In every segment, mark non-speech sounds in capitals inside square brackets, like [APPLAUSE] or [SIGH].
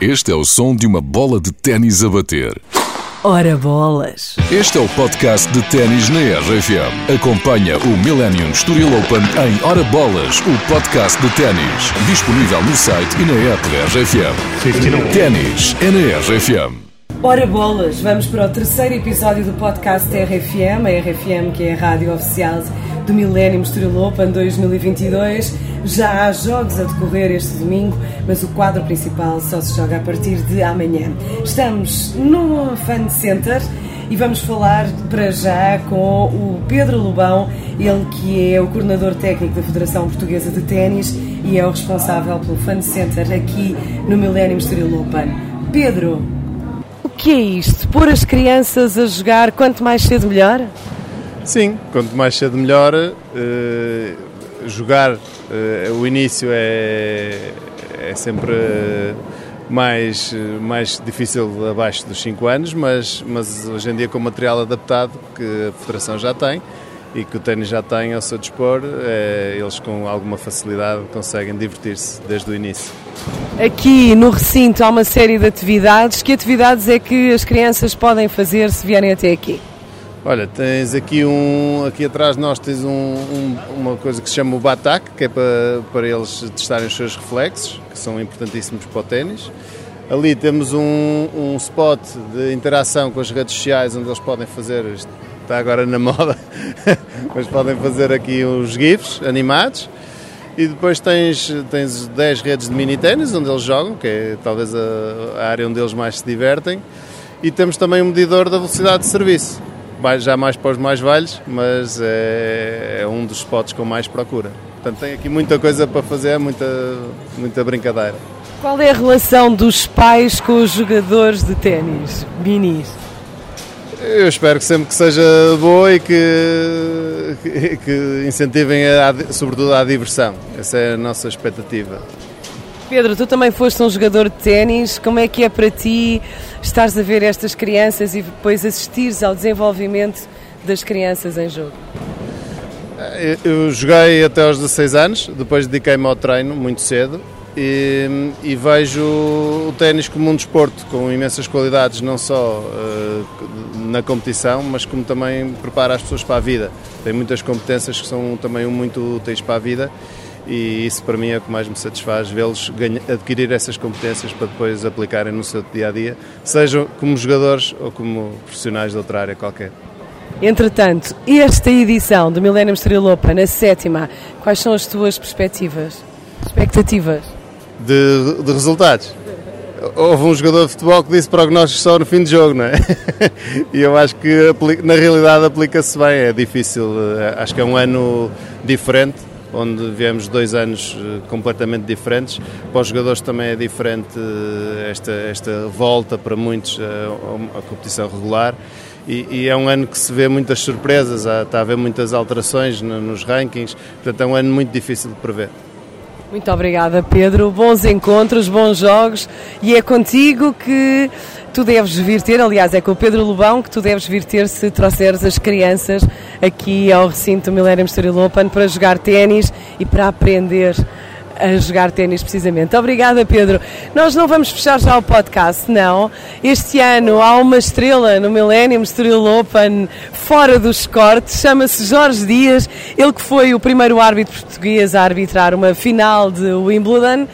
Este é o som de uma bola de ténis a bater. Ora bolas! Este é o podcast de ténis na RFM. Acompanha o Millennium Estoril Open em Ora Bolas, o podcast de ténis. Disponível no site e na app da RFM. Ténis é na RFM. Ora bolas! Vamos para o terceiro episódio do podcast RFM, a RFM que é a rádio oficial do Millennium Estoril Open 2022. Já há jogos a decorrer este domingo, mas o quadro principal só se joga a partir de amanhã. Estamos no Fan Center e vamos falar para já com o Pedro Lobão, ele que é o coordenador técnico da Federação Portuguesa de Ténis e é o responsável pelo Fan Center aqui no Millennium Estoril Open. Pedro, o que é isto? Pôr as crianças a jogar quanto mais cedo melhor? Sim, quanto mais cedo melhor. Uh, jogar, uh, o início é, é sempre mais, mais difícil abaixo dos 5 anos, mas, mas hoje em dia com material adaptado que a Federação já tem e que o ténis já tem ao seu dispor, é, eles com alguma facilidade conseguem divertir-se desde o início. Aqui no recinto há uma série de atividades. Que atividades é que as crianças podem fazer se vierem até aqui? Olha, tens aqui um, aqui atrás de nós tens um, um, uma coisa que se chama o Batak, que é para, para eles testarem os seus reflexos, que são importantíssimos para o ténis. Ali temos um, um spot de interação com as redes sociais onde eles podem fazer, está agora na [LAUGHS] moda, mas podem fazer aqui uns GIFs animados. E depois tens, tens 10 redes de mini ténis onde eles jogam, que é talvez a, a área onde eles mais se divertem. E temos também um medidor da velocidade de serviço já mais para os mais velhos, mas é, é, um dos spots com mais procura. Portanto, tem aqui muita coisa para fazer, muita, muita brincadeira. Qual é a relação dos pais com os jogadores de ténis, minis? Eu espero que sempre que seja boa e que, que, que incentivem, a, sobretudo, a diversão. Essa é a nossa expectativa. Pedro, tu também foste um jogador de ténis. Como é que é para ti estares a ver estas crianças e depois assistires ao desenvolvimento das crianças em jogo? Eu joguei até aos 16 anos, depois dediquei-me ao treino muito cedo e, e, vejo o ténis como um desporto com imensas qualidades, não só uh, na competição, mas como também prepara as pessoas para a vida. Tem muitas competências que são também muito úteis para a vida e isso para mim é o que mais me satisfaz, vê-los adquirir essas competências para depois aplicarem no seu dia a dia, sejam como jogadores ou como profissionais de outra área qualquer. Entretanto, esta edição do Millennium Estoril Open, na sétima, quais são as tuas perspectivas, expectativas? De, de resultados? Houve um jogador de futebol que disse prognósticos só no fim de jogo, não é? [LAUGHS] E eu acho que na realidade aplica-se bem, é difícil, eh, acho que é um ano diferente onde viemos dois anos eh, completamente diferentes. Para os jogadores também é diferente eh, esta, esta volta para muitos a, a competição regular. E, e, é um ano que se vê muitas surpresas, há, está a haver muitas alterações no, nos rankings, portanto é um ano muito difícil de prever. Muito obrigada, Pedro. Bons encontros, bons jogos e é contigo que tu deves vir ter, aliás, é com o Pedro Lobão que tu deves vir ter se trouxeres as crianças aqui ao recinto Millennium Story Open para jogar ténis e para aprender a jogar ténis precisamente. Obrigada, Pedro. Nós não vamos fechar já o podcast, não. Este ano há uma estrela no Millennium Estoril Open fora dos cortes, chama-se Jorge Dias, ele que foi o primeiro árbitro português a arbitrar uma final de Wimbledon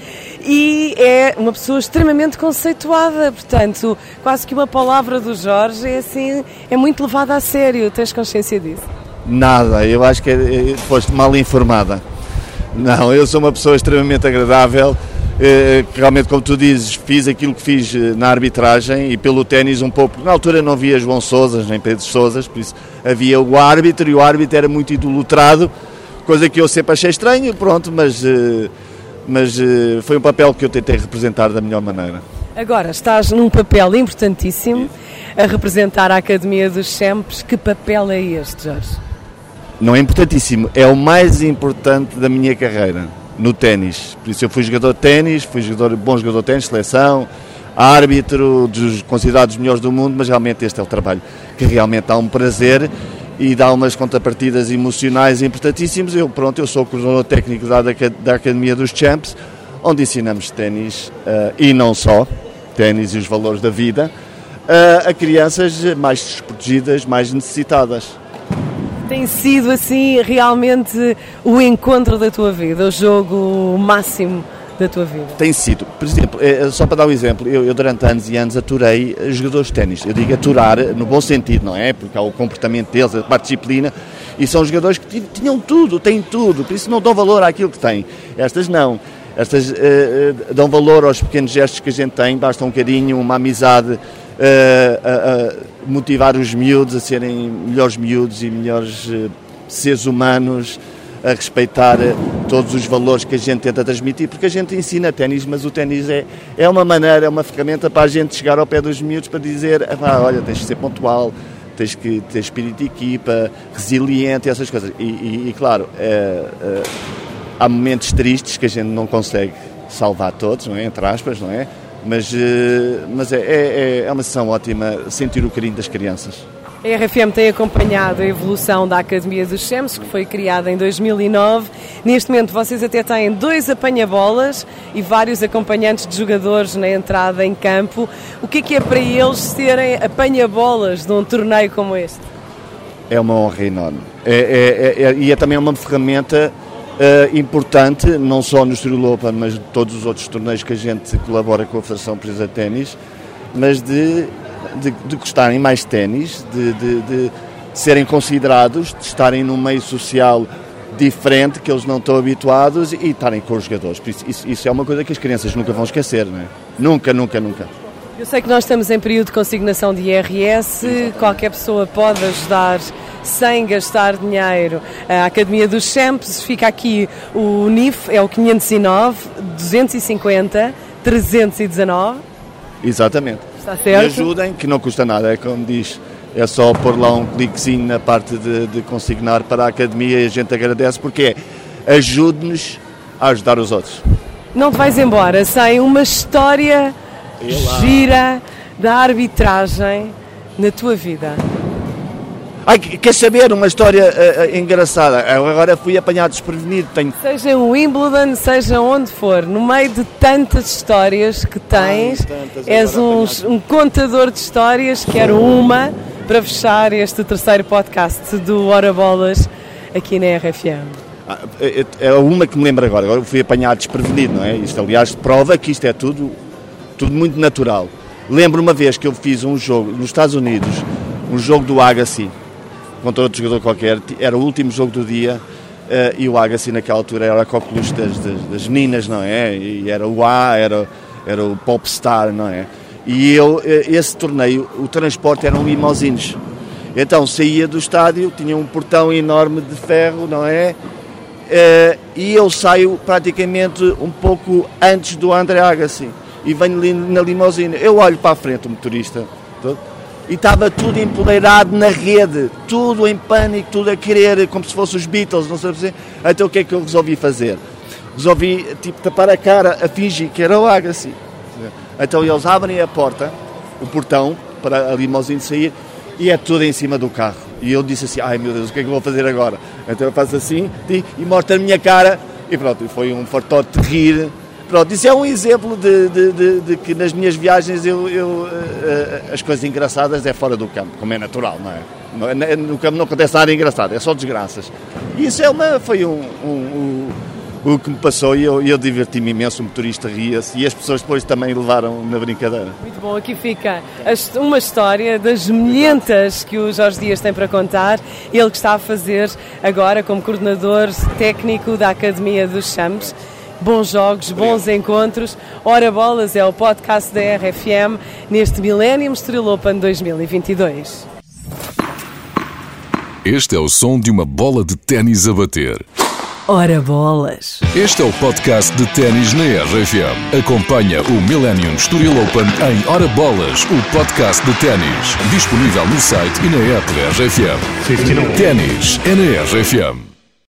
e é uma pessoa extremamente conceituada, portanto, quase que uma palavra do Jorge é assim, é muito levada a sério. Tens consciência disso? Nada, eu acho que é, foste mal informada. Não, eu sou uma pessoa extremamente agradável. Eh, realmente, como tu dizes, fiz aquilo que fiz eh, na arbitragem e pelo ténis um pouco. Na altura não havia João Souzas nem Pedro Souzas, por isso havia o árbitro e o árbitro era muito idolatrado, coisa que eu sempre achei estranho, pronto, mas, eh, mas foi um papel que eu tentei representar da melhor maneira. Agora estás num papel importantíssimo a representar a Academia dos Champs. Que papel é este, Jorge? não é importantíssimo, é o mais importante da minha carreira no ténis. Por isso eu fui jogador de ténis, fui jogador, bom jogador de ténis, seleção, árbitro, dos considerados melhores do mundo, mas realmente este é o trabalho que realmente dá um prazer e dá umas contrapartidas emocionais importantíssimas. Eu, pronto, eu sou coordenador técnico da, da Academia dos Champs, onde ensinamos ténis uh, e não só. ténis e os valores da vida a crianças mais desprotegidas, mais necessitadas. Tem sido assim realmente o encontro da tua vida, o jogo máximo da tua vida? Tem sido. Por exemplo, é, só para dar um exemplo, eu, eu durante anos e anos aturei jogadores de ténis. Eu digo aturar no bom sentido, não é? Porque há o comportamento deles, a parte disciplina, e são jogadores que tinham tudo, têm tudo, por isso não dão valor àquilo que têm. Estas não. Estas uh, uh, dão valor aos pequenos gestos que a gente tem, basta um carinho, uma amizade, a, motivar os miúdos a serem melhores miúdos e melhores eh, seres humanos, a respeitar eh, todos os valores que a gente tenta transmitir, porque a gente ensina ténis, mas o ténis é, é uma maneira, é uma ferramenta para a gente chegar ao pé dos miúdos para dizer, ah, olha, tens de ser pontual, tens que ter espírito de equipa, resiliente, essas coisas. E, e, e claro, é, é, há momentos tristes que a gente não consegue salvar todos, não é? entre aspas, não é? mas, mas é, é, é uma sessão ótima sentir o carinho das crianças. A RFM tem acompanhado a evolução da Academia dos Chemes, que foi criada em 2009. Neste momento, vocês até têm dois apanha-bolas e vários acompanhantes de jogadores na entrada em campo. O que é que é para eles serem apanha-bolas de um torneio como este? É uma honra enorme. É, é, é, e é também uma ferramenta uh, importante, não só no Estoril Open, mas de todos os outros torneios que a gente colabora com a Federação de Ténis, mas de, de, de gostarem mais de ténis, de, de, de serem considerados, de estarem num meio social diferente que eles não estão habituados e estarem com os jogadores. Isso, isso, isso, é uma coisa que as crianças nunca vão esquecer, não é? Nunca, nunca, nunca. Eu sei que nós estamos em período de consignação de IRS, Exatamente. qualquer pessoa pode ajudar sem gastar dinheiro. A Academia dos Champs fica aqui o NIF, é o 509 250 319. Exatamente. Está certo? E ajudem, que não custa nada, é como diz. É só pôr lá um cliquezinho na parte de, de consignar para a academia e a gente agradece porque é ajude-nos a ajudar os outros. Não te vais embora sem uma história gira da arbitragem na tua vida. Ai, quer saber uma história uh, engraçada? Eu agora fui apanhado desprevenido. Tenho... Seja em Wimbledon, seja onde for, no meio de tantas histórias que tens, Ai, tantas, és um, um, contador de histórias. Quero uma para fechar este terceiro podcast do Hora Bolas aqui na RFM. Ah, é, é, é uma que me lembro agora. Agora fui apanhado desprevenido, não é? Isto, aliás, prova que isto é tudo, tudo muito natural. Lembro uma vez que eu fiz um jogo nos Estados Unidos, um jogo do Agassi contra outro jogador qualquer. Era o último jogo do dia uh, e o Agassi naquela altura era a coqueluche das, das, das, meninas, não é? E era o A, era, era o popstar, não é? E eu, eh, esse torneio, o transporte eram limousines. Então saía do estádio, tinha um portão enorme de ferro, não é? Uh, e eu saio praticamente um pouco antes do André Agassi e venho na limousine. Eu olho para a frente, o motorista, todo, e estava tudo empoleirado na rede, tudo em pânico, tudo a querer, como se fossem os Beatles, não sei dizer. Então o que é que eu resolvi fazer? Resolvi tipo, tapar a cara, a fingir que era o Agassi. Então eles abrem a porta, o portão, para a limousine sair, e é tudo em cima do carro. E eu disse assim: ai meu Deus, o que é que eu vou fazer agora? Então eu faço assim e, e mostro a minha cara, e pronto, foi um fartote de rir Pronto, isso é um exemplo de, de, de, de que nas minhas viagens eu, eu uh, as coisas engraçadas é fora do campo, como é natural, não é? é? No campo não acontece nada engraçado, é só desgraças. E isso é uma, foi um, um, um o que me passou e eu, eu diverti-me imenso, o motorista ria-se e as pessoas depois também levaram na brincadeira. Muito bom, aqui fica uma história das milhentas que o Jorge Dias tem para contar, ele que está a fazer agora como coordenador técnico da Academia dos Champs bons jogos, bons encontros. Ora Bolas é o podcast da RFM neste Millennium Street Open 2022. Este é o som de uma bola de ténis a bater. Ora Bolas. Este é o podcast de ténis na RFM. Acompanha o Millennium Estoril Open em Ora Bolas, o podcast de ténis. Disponível no site e na app da RFM. Ténis é na RFM.